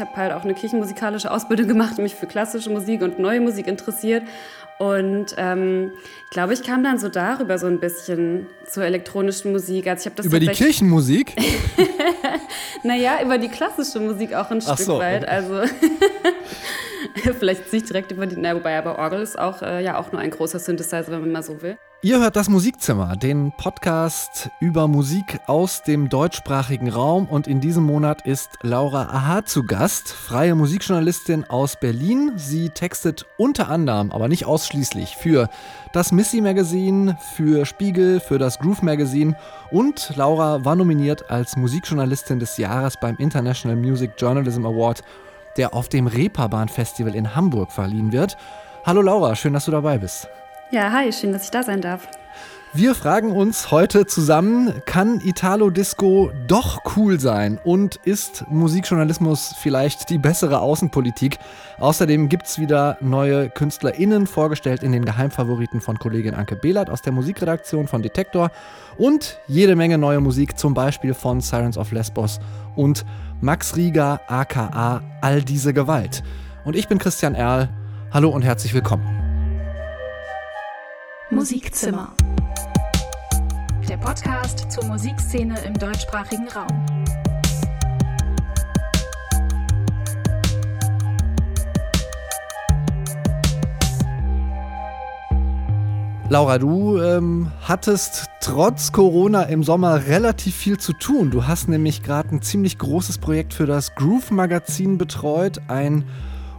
Ich habe halt auch eine kirchenmusikalische Ausbildung gemacht, mich für klassische Musik und neue Musik interessiert. Und ähm, ich glaube, ich kam dann so darüber so ein bisschen zur elektronischen Musik. Also ich das über die Kirchenmusik? naja, über die klassische Musik auch ein Ach Stück so. weit. Also vielleicht nicht direkt über die, na, wobei aber Orgel ist auch, äh, ja, auch nur ein großer Synthesizer, wenn man mal so will. Ihr hört das Musikzimmer, den Podcast über Musik aus dem deutschsprachigen Raum. Und in diesem Monat ist Laura Aha zu Gast, freie Musikjournalistin aus Berlin. Sie textet unter anderem, aber nicht ausschließlich, für das Missy Magazine, für Spiegel, für das Groove Magazine. Und Laura war nominiert als Musikjournalistin des Jahres beim International Music Journalism Award, der auf dem Reeperbahn Festival in Hamburg verliehen wird. Hallo Laura, schön, dass du dabei bist. Ja, hi, schön, dass ich da sein darf. Wir fragen uns heute zusammen, kann Italo-Disco doch cool sein und ist Musikjournalismus vielleicht die bessere Außenpolitik? Außerdem gibt es wieder neue KünstlerInnen vorgestellt in den Geheimfavoriten von Kollegin Anke Behlert aus der Musikredaktion von Detektor und jede Menge neue Musik, zum Beispiel von Sirens of Lesbos und Max Rieger aka All diese Gewalt. Und ich bin Christian Erl. Hallo und herzlich willkommen. Musikzimmer. Der Podcast zur Musikszene im deutschsprachigen Raum. Laura, du ähm, hattest trotz Corona im Sommer relativ viel zu tun. Du hast nämlich gerade ein ziemlich großes Projekt für das Groove Magazin betreut, ein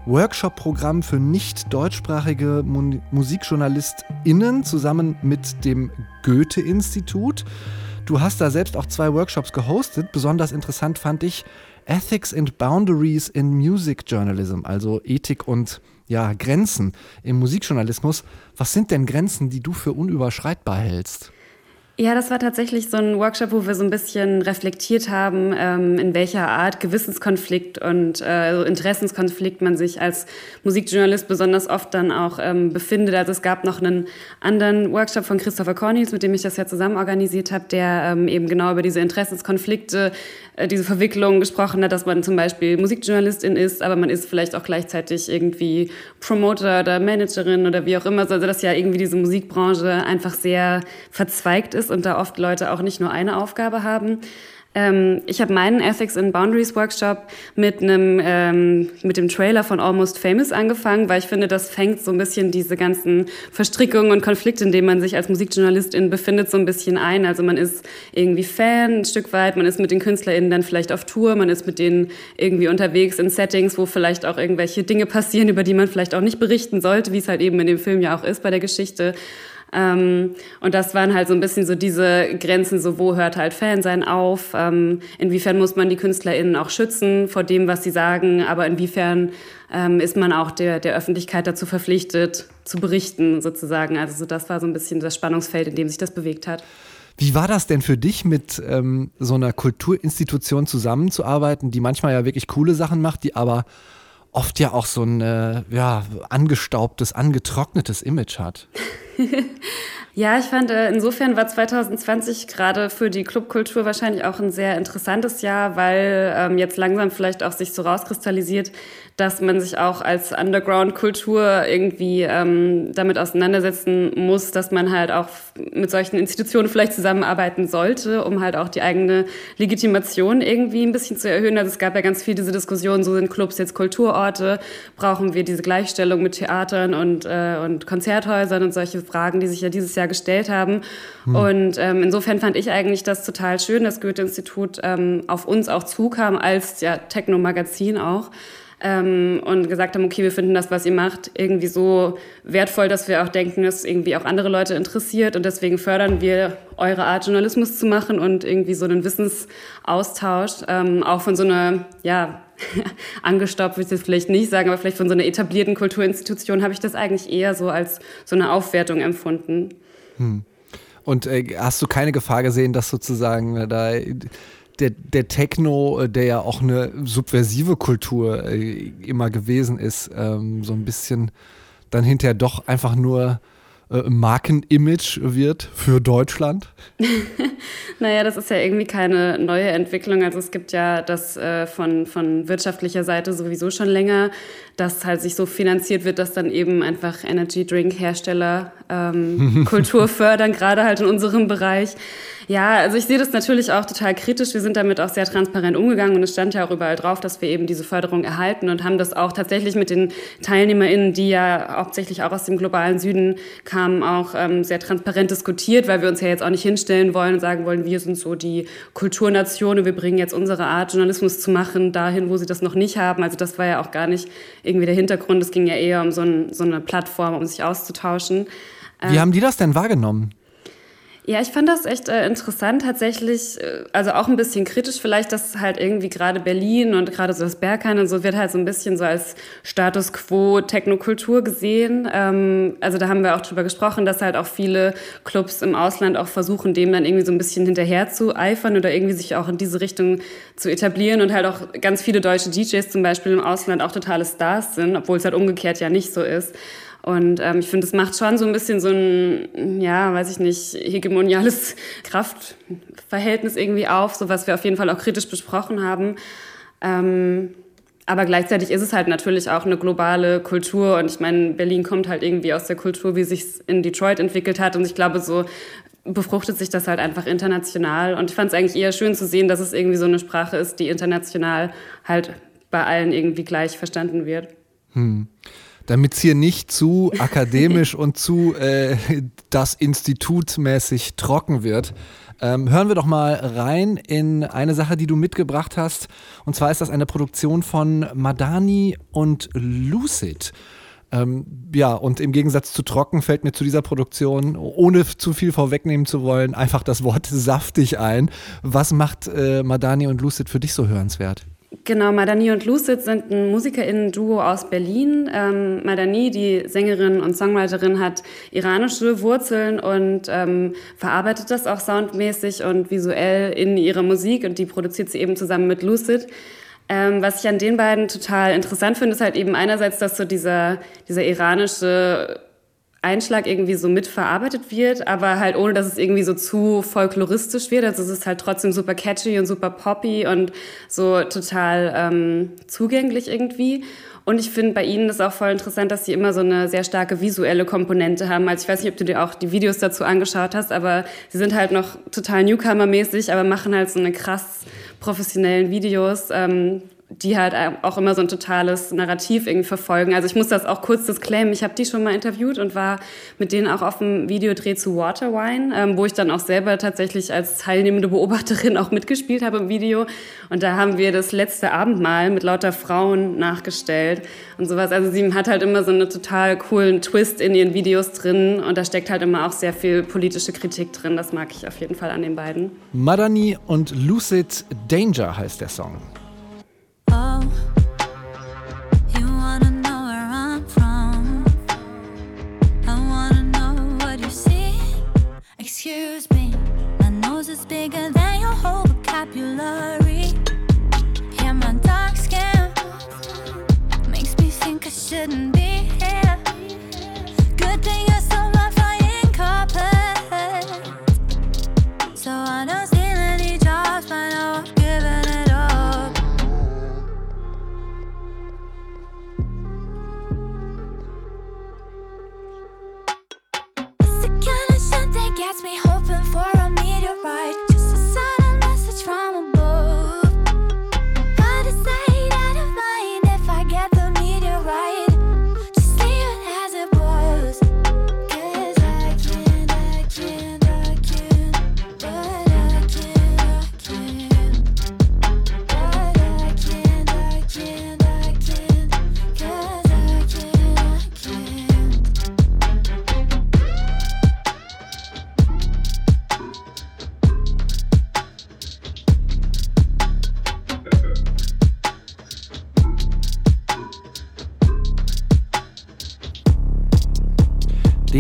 Workshop-Programm für nicht deutschsprachige MusikjournalistInnen zusammen mit dem Goethe-Institut. Du hast da selbst auch zwei Workshops gehostet. Besonders interessant fand ich Ethics and Boundaries in Music Journalism, also Ethik und ja, Grenzen im Musikjournalismus. Was sind denn Grenzen, die du für unüberschreitbar hältst? Ja, das war tatsächlich so ein Workshop, wo wir so ein bisschen reflektiert haben, ähm, in welcher Art Gewissenskonflikt und äh, Interessenskonflikt man sich als Musikjournalist besonders oft dann auch ähm, befindet. Also es gab noch einen anderen Workshop von Christopher Cornels, mit dem ich das ja zusammen organisiert habe, der ähm, eben genau über diese Interessenskonflikte, äh, diese Verwicklung gesprochen hat, dass man zum Beispiel Musikjournalistin ist, aber man ist vielleicht auch gleichzeitig irgendwie Promoter oder Managerin oder wie auch immer. Also dass ja irgendwie diese Musikbranche einfach sehr verzweigt ist und da oft Leute auch nicht nur eine Aufgabe haben. Ähm, ich habe meinen Ethics and Boundaries Workshop mit einem ähm, mit dem Trailer von Almost Famous angefangen, weil ich finde, das fängt so ein bisschen diese ganzen Verstrickungen und Konflikte, in denen man sich als Musikjournalistin befindet, so ein bisschen ein. Also man ist irgendwie Fan ein Stück weit, man ist mit den KünstlerInnen dann vielleicht auf Tour, man ist mit denen irgendwie unterwegs in Settings, wo vielleicht auch irgendwelche Dinge passieren, über die man vielleicht auch nicht berichten sollte, wie es halt eben in dem Film ja auch ist bei der Geschichte. Ähm, und das waren halt so ein bisschen so diese Grenzen, so wo hört halt Fansein auf, ähm, inwiefern muss man die KünstlerInnen auch schützen vor dem, was sie sagen, aber inwiefern ähm, ist man auch der, der Öffentlichkeit dazu verpflichtet, zu berichten sozusagen. Also so das war so ein bisschen das Spannungsfeld, in dem sich das bewegt hat. Wie war das denn für dich, mit ähm, so einer Kulturinstitution zusammenzuarbeiten, die manchmal ja wirklich coole Sachen macht, die aber oft ja auch so ein äh, ja, angestaubtes, angetrocknetes Image hat. ja, ich fand, äh, insofern war 2020 gerade für die Clubkultur wahrscheinlich auch ein sehr interessantes Jahr, weil ähm, jetzt langsam vielleicht auch sich so rauskristallisiert, dass man sich auch als Underground-Kultur irgendwie ähm, damit auseinandersetzen muss, dass man halt auch mit solchen Institutionen vielleicht zusammenarbeiten sollte, um halt auch die eigene Legitimation irgendwie ein bisschen zu erhöhen. Also es gab ja ganz viel diese Diskussion, so sind Clubs jetzt Kulturorte, brauchen wir diese Gleichstellung mit Theatern und, äh, und Konzerthäusern und solche Fragen, die sich ja dieses Jahr gestellt haben. Hm. Und ähm, insofern fand ich eigentlich das total schön, dass Goethe-Institut ähm, auf uns auch zukam, als ja Techno-Magazin auch ähm, und gesagt haben, okay, wir finden das, was ihr macht, irgendwie so wertvoll, dass wir auch denken, dass irgendwie auch andere Leute interessiert und deswegen fördern wir eure Art, Journalismus zu machen und irgendwie so einen Wissensaustausch, ähm, auch von so einer, ja, angestaubt würde ich das vielleicht nicht sagen, aber vielleicht von so einer etablierten Kulturinstitution habe ich das eigentlich eher so als so eine Aufwertung empfunden. Hm. Und äh, hast du keine Gefahr gesehen, dass sozusagen da der, der Techno, äh, der ja auch eine subversive Kultur äh, immer gewesen ist, ähm, so ein bisschen dann hinterher doch einfach nur äh, Markenimage wird für Deutschland? naja, das ist ja irgendwie keine neue Entwicklung. Also es gibt ja das äh, von, von wirtschaftlicher Seite sowieso schon länger, dass halt sich so finanziert wird, dass dann eben einfach Energy Drink Hersteller ähm, Kultur fördern, gerade halt in unserem Bereich. Ja, also ich sehe das natürlich auch total kritisch. Wir sind damit auch sehr transparent umgegangen und es stand ja auch überall drauf, dass wir eben diese Förderung erhalten und haben das auch tatsächlich mit den TeilnehmerInnen, die ja hauptsächlich auch aus dem globalen Süden kamen, auch ähm, sehr transparent diskutiert, weil wir uns ja jetzt auch nicht hinstellen wollen und sagen wollen, wir sind so die Kulturnation und wir bringen jetzt unsere Art, Journalismus zu machen, dahin, wo sie das noch nicht haben. Also das war ja auch gar nicht irgendwie der Hintergrund. Es ging ja eher um so, ein, so eine Plattform, um sich auszutauschen. Wie haben die das denn wahrgenommen? Ja, ich fand das echt äh, interessant tatsächlich, äh, also auch ein bisschen kritisch vielleicht, dass halt irgendwie gerade Berlin und gerade so das Berghain und so wird halt so ein bisschen so als Status Quo Technokultur gesehen. Ähm, also da haben wir auch drüber gesprochen, dass halt auch viele Clubs im Ausland auch versuchen, dem dann irgendwie so ein bisschen hinterher zu eifern oder irgendwie sich auch in diese Richtung zu etablieren und halt auch ganz viele deutsche DJs zum Beispiel im Ausland auch totale Stars sind, obwohl es halt umgekehrt ja nicht so ist. Und ähm, ich finde, es macht schon so ein bisschen so ein, ja, weiß ich nicht, hegemoniales Kraftverhältnis irgendwie auf, so was wir auf jeden Fall auch kritisch besprochen haben. Ähm, aber gleichzeitig ist es halt natürlich auch eine globale Kultur. Und ich meine, Berlin kommt halt irgendwie aus der Kultur, wie sich in Detroit entwickelt hat. Und ich glaube, so befruchtet sich das halt einfach international. Und ich fand es eigentlich eher schön zu sehen, dass es irgendwie so eine Sprache ist, die international halt bei allen irgendwie gleich verstanden wird. Hm damit es hier nicht zu akademisch und zu äh, das Institut mäßig trocken wird. Ähm, hören wir doch mal rein in eine Sache, die du mitgebracht hast. Und zwar ist das eine Produktion von Madani und Lucid. Ähm, ja, und im Gegensatz zu Trocken fällt mir zu dieser Produktion, ohne zu viel vorwegnehmen zu wollen, einfach das Wort saftig ein. Was macht äh, Madani und Lucid für dich so hörenswert? Genau, Madani und Lucid sind ein MusikerInnen-Duo aus Berlin. Ähm, Madani, die Sängerin und Songwriterin, hat iranische Wurzeln und ähm, verarbeitet das auch soundmäßig und visuell in ihrer Musik und die produziert sie eben zusammen mit Lucid. Ähm, was ich an den beiden total interessant finde, ist halt eben einerseits, dass so dieser, dieser iranische Einschlag irgendwie so mitverarbeitet wird, aber halt ohne, dass es irgendwie so zu folkloristisch wird. Also es ist halt trotzdem super catchy und super poppy und so total ähm, zugänglich irgendwie. Und ich finde bei ihnen ist auch voll interessant, dass sie immer so eine sehr starke visuelle Komponente haben. Also ich weiß nicht, ob du dir auch die Videos dazu angeschaut hast, aber sie sind halt noch total Newcomer-mäßig, aber machen halt so eine krass professionellen Videos, ähm, die halt auch immer so ein totales Narrativ irgendwie verfolgen. Also ich muss das auch kurz disclaimen. Ich habe die schon mal interviewt und war mit denen auch auf dem Videodreh zu Waterwine, ähm, wo ich dann auch selber tatsächlich als teilnehmende Beobachterin auch mitgespielt habe im Video. Und da haben wir das letzte Abendmahl mit lauter Frauen nachgestellt und sowas. Also sie hat halt immer so einen total coolen Twist in ihren Videos drin und da steckt halt immer auch sehr viel politische Kritik drin. Das mag ich auf jeden Fall an den beiden. Madani und Lucid Danger heißt der Song. Shouldn't be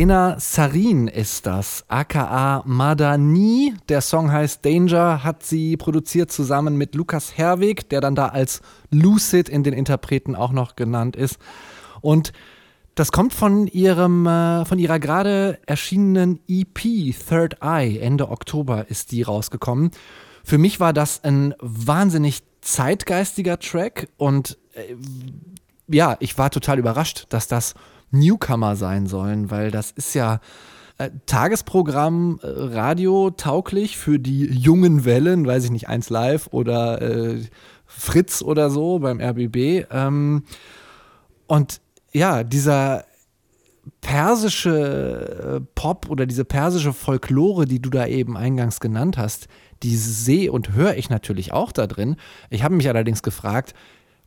Dena Sarin ist das, aka Madani. Der Song heißt Danger, hat sie produziert zusammen mit Lukas Herwig, der dann da als Lucid in den Interpreten auch noch genannt ist. Und Das kommt von ihrem, äh, von ihrer gerade erschienenen EP Third Eye. Ende Oktober ist die rausgekommen. Für mich war das ein wahnsinnig zeitgeistiger Track und äh, ja, ich war total überrascht, dass das Newcomer sein sollen, weil das ist ja äh, Tagesprogramm äh, Radio tauglich für die jungen Wellen, weiß ich nicht, eins live oder äh, Fritz oder so beim RBB. Ähm, und ja, dieser persische äh, Pop oder diese persische Folklore, die du da eben eingangs genannt hast, die sehe und höre ich natürlich auch da drin. Ich habe mich allerdings gefragt,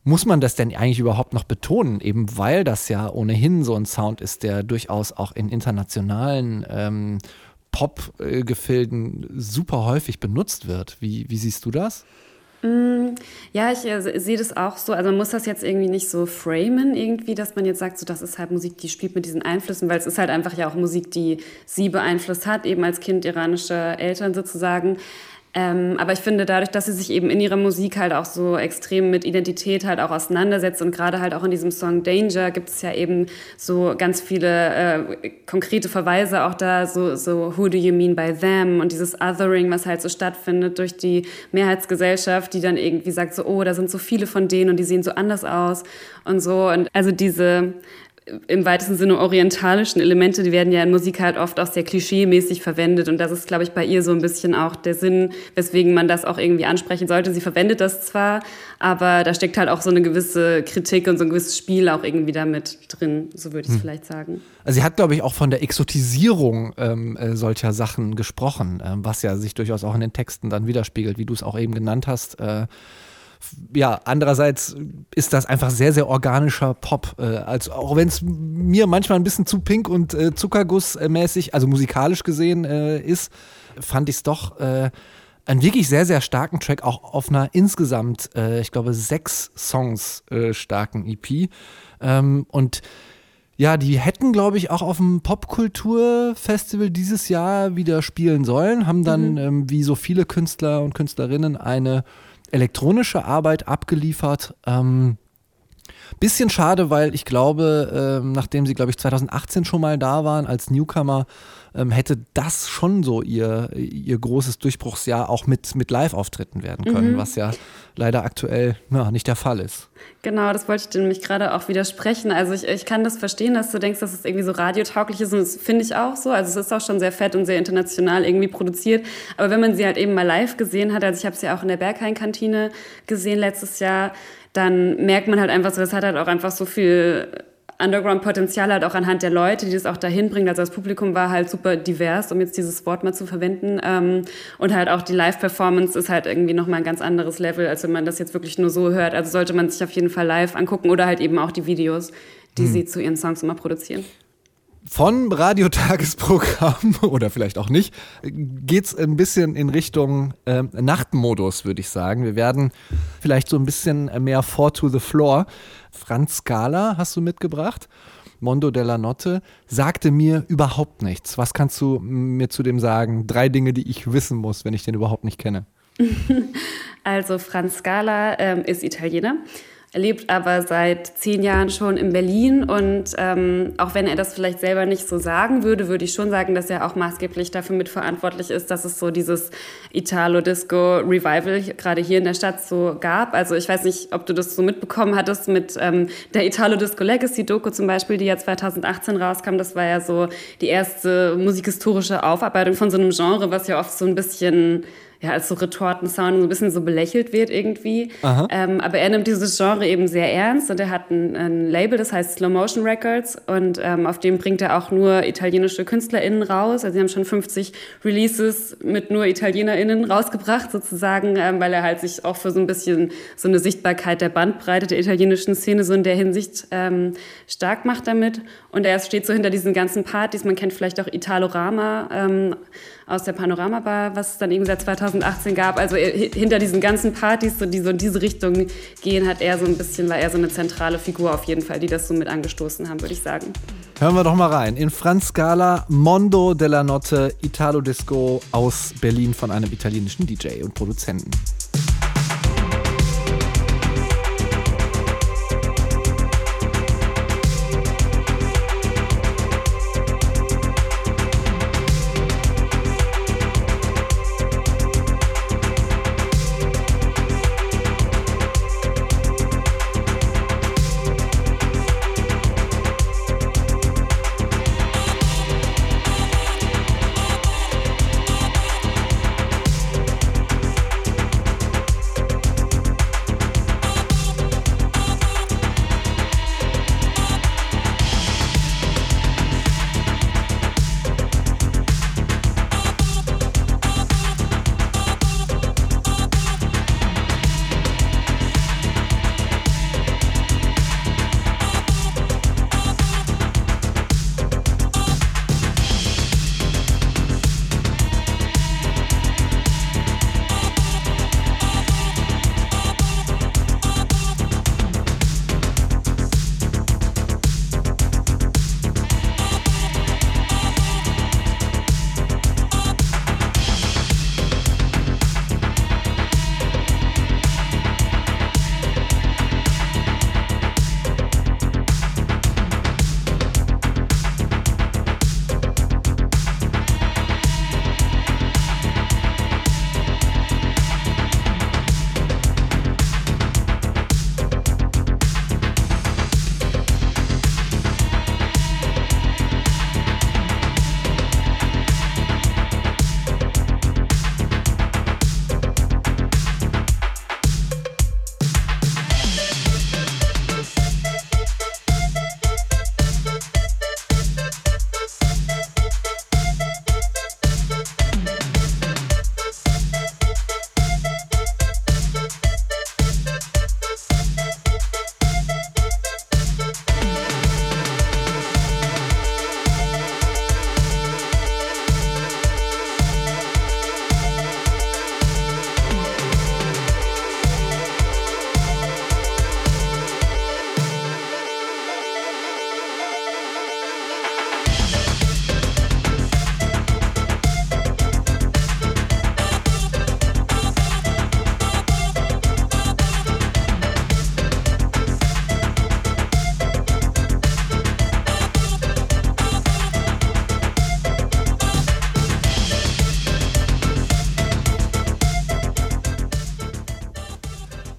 muss man das denn eigentlich überhaupt noch betonen? Eben weil das ja ohnehin so ein Sound ist, der durchaus auch in internationalen ähm, Pop-Gefilden super häufig benutzt wird. Wie, wie siehst du das? Mm, ja, ich äh, sehe das auch so. Also man muss das jetzt irgendwie nicht so framen, irgendwie, dass man jetzt sagt, so das ist halt Musik, die spielt mit diesen Einflüssen, weil es ist halt einfach ja auch Musik, die sie beeinflusst hat, eben als Kind iranischer Eltern sozusagen. Ähm, aber ich finde, dadurch, dass sie sich eben in ihrer Musik halt auch so extrem mit Identität halt auch auseinandersetzt und gerade halt auch in diesem Song Danger gibt es ja eben so ganz viele äh, konkrete Verweise auch da, so, so Who do you mean by them und dieses Othering, was halt so stattfindet durch die Mehrheitsgesellschaft, die dann irgendwie sagt so, oh, da sind so viele von denen und die sehen so anders aus und so. Und also diese im weitesten Sinne orientalischen Elemente, die werden ja in Musik halt oft auch sehr klischeemäßig verwendet. Und das ist, glaube ich, bei ihr so ein bisschen auch der Sinn, weswegen man das auch irgendwie ansprechen sollte. Sie verwendet das zwar, aber da steckt halt auch so eine gewisse Kritik und so ein gewisses Spiel auch irgendwie damit drin, so würde ich es hm. vielleicht sagen. Also sie hat, glaube ich, auch von der Exotisierung ähm, äh, solcher Sachen gesprochen, äh, was ja sich durchaus auch in den Texten dann widerspiegelt, wie du es auch eben genannt hast. Äh, ja, andererseits ist das einfach sehr, sehr organischer Pop. Äh, also auch wenn es mir manchmal ein bisschen zu pink und äh, Zuckergussmäßig, also musikalisch gesehen äh, ist, fand ich es doch äh, einen wirklich sehr, sehr starken Track, auch auf einer insgesamt, äh, ich glaube, sechs Songs äh, starken EP. Ähm, und ja, die hätten, glaube ich, auch auf dem Popkulturfestival dieses Jahr wieder spielen sollen, haben dann, mhm. ähm, wie so viele Künstler und Künstlerinnen, eine elektronische Arbeit abgeliefert. Ähm, bisschen schade, weil ich glaube, ähm, nachdem sie, glaube ich, 2018 schon mal da waren als Newcomer, ähm, hätte das schon so ihr, ihr großes Durchbruchsjahr auch mit, mit Live-Auftritten werden können, mhm. was ja leider aktuell na, nicht der Fall ist. Genau, das wollte ich dir nämlich gerade auch widersprechen. Also ich, ich kann das verstehen, dass du denkst, dass es irgendwie so radiotauglich ist und das finde ich auch so. Also es ist auch schon sehr fett und sehr international irgendwie produziert. Aber wenn man sie halt eben mal live gesehen hat, also ich habe sie auch in der Berghain-Kantine gesehen letztes Jahr, dann merkt man halt einfach so, das hat halt auch einfach so viel Underground-Potenzial halt auch anhand der Leute, die das auch dahin bringen. Also das Publikum war halt super divers, um jetzt dieses Wort mal zu verwenden. Ähm, und halt auch die Live-Performance ist halt irgendwie nochmal ein ganz anderes Level, als wenn man das jetzt wirklich nur so hört. Also sollte man sich auf jeden Fall live angucken oder halt eben auch die Videos, die hm. sie zu ihren Songs immer produzieren von Radiotagesprogramm oder vielleicht auch nicht, geht es ein bisschen in Richtung äh, Nachtmodus, würde ich sagen. Wir werden vielleicht so ein bisschen mehr Four to the Floor. Franz Scala hast du mitgebracht. Mondo della Notte sagte mir überhaupt nichts. Was kannst du mir zu dem sagen? Drei Dinge, die ich wissen muss, wenn ich den überhaupt nicht kenne. Also Franz Scala ähm, ist Italiener er lebt aber seit zehn Jahren schon in Berlin und ähm, auch wenn er das vielleicht selber nicht so sagen würde, würde ich schon sagen, dass er auch maßgeblich dafür mitverantwortlich ist, dass es so dieses Italo-Disco-Revival gerade hier in der Stadt so gab. Also ich weiß nicht, ob du das so mitbekommen hattest mit ähm, der Italo-Disco-Legacy-Doku zum Beispiel, die ja 2018 rauskam. Das war ja so die erste musikhistorische Aufarbeitung von so einem Genre, was ja oft so ein bisschen ja, als so Retortensound so ein bisschen so belächelt wird irgendwie. Ähm, aber er nimmt dieses Genre eben sehr ernst und er hat ein, ein Label, das heißt Slow Motion Records und ähm, auf dem bringt er auch nur italienische KünstlerInnen raus. Also sie haben schon 50 Releases mit nur ItalienerInnen rausgebracht sozusagen, ähm, weil er halt sich auch für so ein bisschen so eine Sichtbarkeit der Bandbreite der italienischen Szene so in der Hinsicht ähm, stark macht damit. Und er steht so hinter diesen ganzen Partys. Man kennt vielleicht auch Italorama ähm, aus der Panoramabar, was es dann eben seit 2018 gab. Also hinter diesen ganzen Partys, die so in diese Richtung gehen, hat er so ein bisschen, war er so eine zentrale Figur auf jeden Fall, die das so mit angestoßen haben, würde ich sagen. Hören wir doch mal rein. In Franz Scala, Mondo della Notte, Italo Disco aus Berlin von einem italienischen DJ und Produzenten.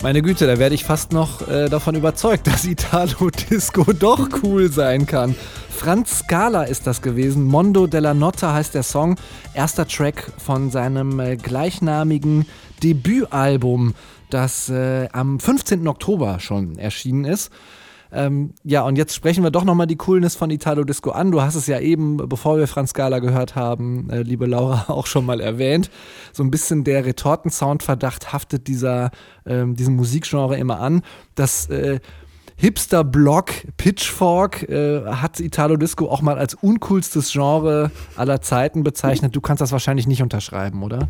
Meine Güte, da werde ich fast noch äh, davon überzeugt, dass Italo-Disco doch cool sein kann. Franz Scala ist das gewesen. Mondo della Notte heißt der Song. Erster Track von seinem äh, gleichnamigen Debütalbum, das äh, am 15. Oktober schon erschienen ist. Ähm, ja, und jetzt sprechen wir doch nochmal die Coolness von Italo Disco an. Du hast es ja eben, bevor wir Franz Gala gehört haben, äh, liebe Laura, auch schon mal erwähnt. So ein bisschen der Retortensoundverdacht haftet dieser, ähm, diesem Musikgenre immer an. Das äh, Hipster-Blog Pitchfork äh, hat Italo Disco auch mal als uncoolstes Genre aller Zeiten bezeichnet. Du kannst das wahrscheinlich nicht unterschreiben, oder?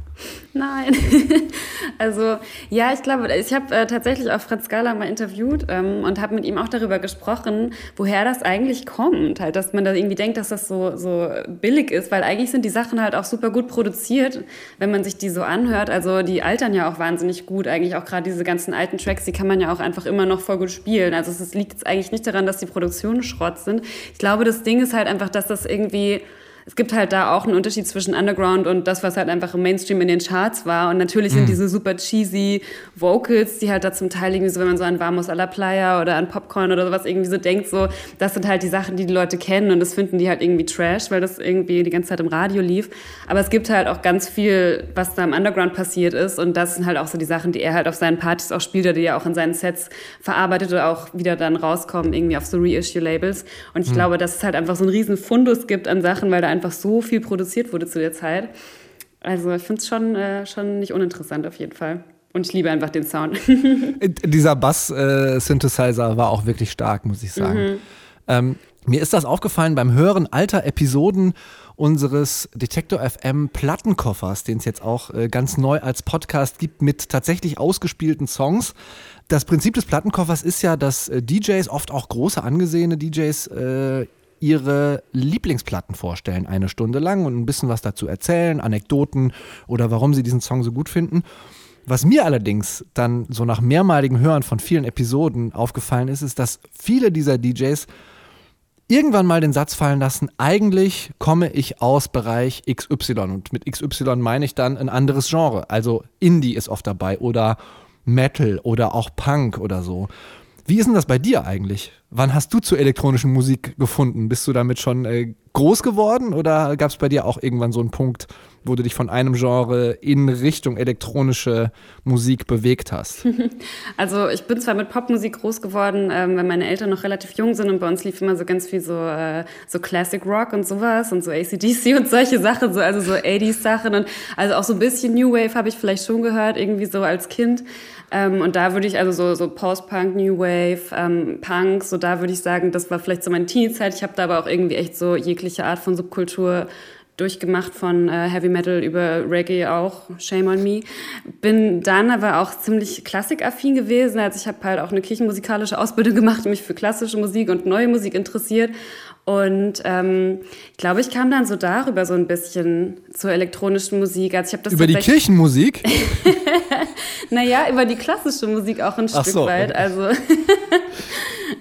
Nein. also ja, ich glaube, ich habe äh, tatsächlich auch Franz Scala mal interviewt ähm, und habe mit ihm auch darüber gesprochen, woher das eigentlich kommt. Halt, dass man da irgendwie denkt, dass das so, so billig ist, weil eigentlich sind die Sachen halt auch super gut produziert, wenn man sich die so anhört. Also die altern ja auch wahnsinnig gut. Eigentlich auch gerade diese ganzen alten Tracks, die kann man ja auch einfach immer noch voll gut spielen. Also es liegt jetzt eigentlich nicht daran, dass die Produktionen Schrott sind. Ich glaube, das Ding ist halt einfach, dass das irgendwie es gibt halt da auch einen Unterschied zwischen Underground und das, was halt einfach im Mainstream in den Charts war. Und natürlich mhm. sind diese super cheesy Vocals, die halt da zum Teil irgendwie so, wenn man so an Vamos a la Playa oder an Popcorn oder sowas irgendwie so denkt, so, das sind halt die Sachen, die die Leute kennen und das finden die halt irgendwie trash, weil das irgendwie die ganze Zeit im Radio lief. Aber es gibt halt auch ganz viel, was da im Underground passiert ist und das sind halt auch so die Sachen, die er halt auf seinen Partys auch spielt oder die er auch in seinen Sets verarbeitet oder auch wieder dann rauskommen irgendwie auf so Reissue-Labels. Und ich mhm. glaube, dass es halt einfach so einen riesen Fundus gibt an Sachen, weil da einfach so viel produziert wurde zu der Zeit. Also ich finde es schon, äh, schon nicht uninteressant auf jeden Fall. Und ich liebe einfach den Sound. Dieser Bass-Synthesizer äh, war auch wirklich stark, muss ich sagen. Mhm. Ähm, mir ist das aufgefallen beim Hören alter Episoden unseres Detektor FM Plattenkoffers, den es jetzt auch äh, ganz neu als Podcast gibt mit tatsächlich ausgespielten Songs. Das Prinzip des Plattenkoffers ist ja, dass äh, DJs, oft auch große angesehene DJs, äh, ihre Lieblingsplatten vorstellen, eine Stunde lang und ein bisschen was dazu erzählen, Anekdoten oder warum sie diesen Song so gut finden. Was mir allerdings dann so nach mehrmaligem Hören von vielen Episoden aufgefallen ist, ist, dass viele dieser DJs irgendwann mal den Satz fallen lassen, eigentlich komme ich aus Bereich XY und mit XY meine ich dann ein anderes Genre. Also Indie ist oft dabei oder Metal oder auch Punk oder so. Wie ist denn das bei dir eigentlich? Wann hast du zur elektronischen Musik gefunden? Bist du damit schon äh, groß geworden oder gab es bei dir auch irgendwann so einen Punkt, wo du dich von einem Genre in Richtung elektronische Musik bewegt hast? Also ich bin zwar mit Popmusik groß geworden, ähm, weil meine Eltern noch relativ jung sind und bei uns lief immer so ganz viel so, äh, so Classic Rock und sowas und so ACDC und solche Sachen, so, also so 80s Sachen und also auch so ein bisschen New Wave habe ich vielleicht schon gehört, irgendwie so als Kind. Ähm, und da würde ich also so, so Post-Punk, New Wave, ähm, Punk, so da würde ich sagen, das war vielleicht so meine Teenie-Zeit. Ich habe da aber auch irgendwie echt so jegliche Art von Subkultur durchgemacht von äh, Heavy Metal über Reggae auch, Shame on Me. Bin dann aber auch ziemlich klassikaffin gewesen. Also ich habe halt auch eine kirchenmusikalische Ausbildung gemacht, mich für klassische Musik und neue Musik interessiert. Und ähm, ich glaube, ich kam dann so darüber so ein bisschen zur elektronischen Musik. Also ich habe das über die Kirchenmusik? naja, über die klassische Musik auch ein Ach Stück so. weit. Also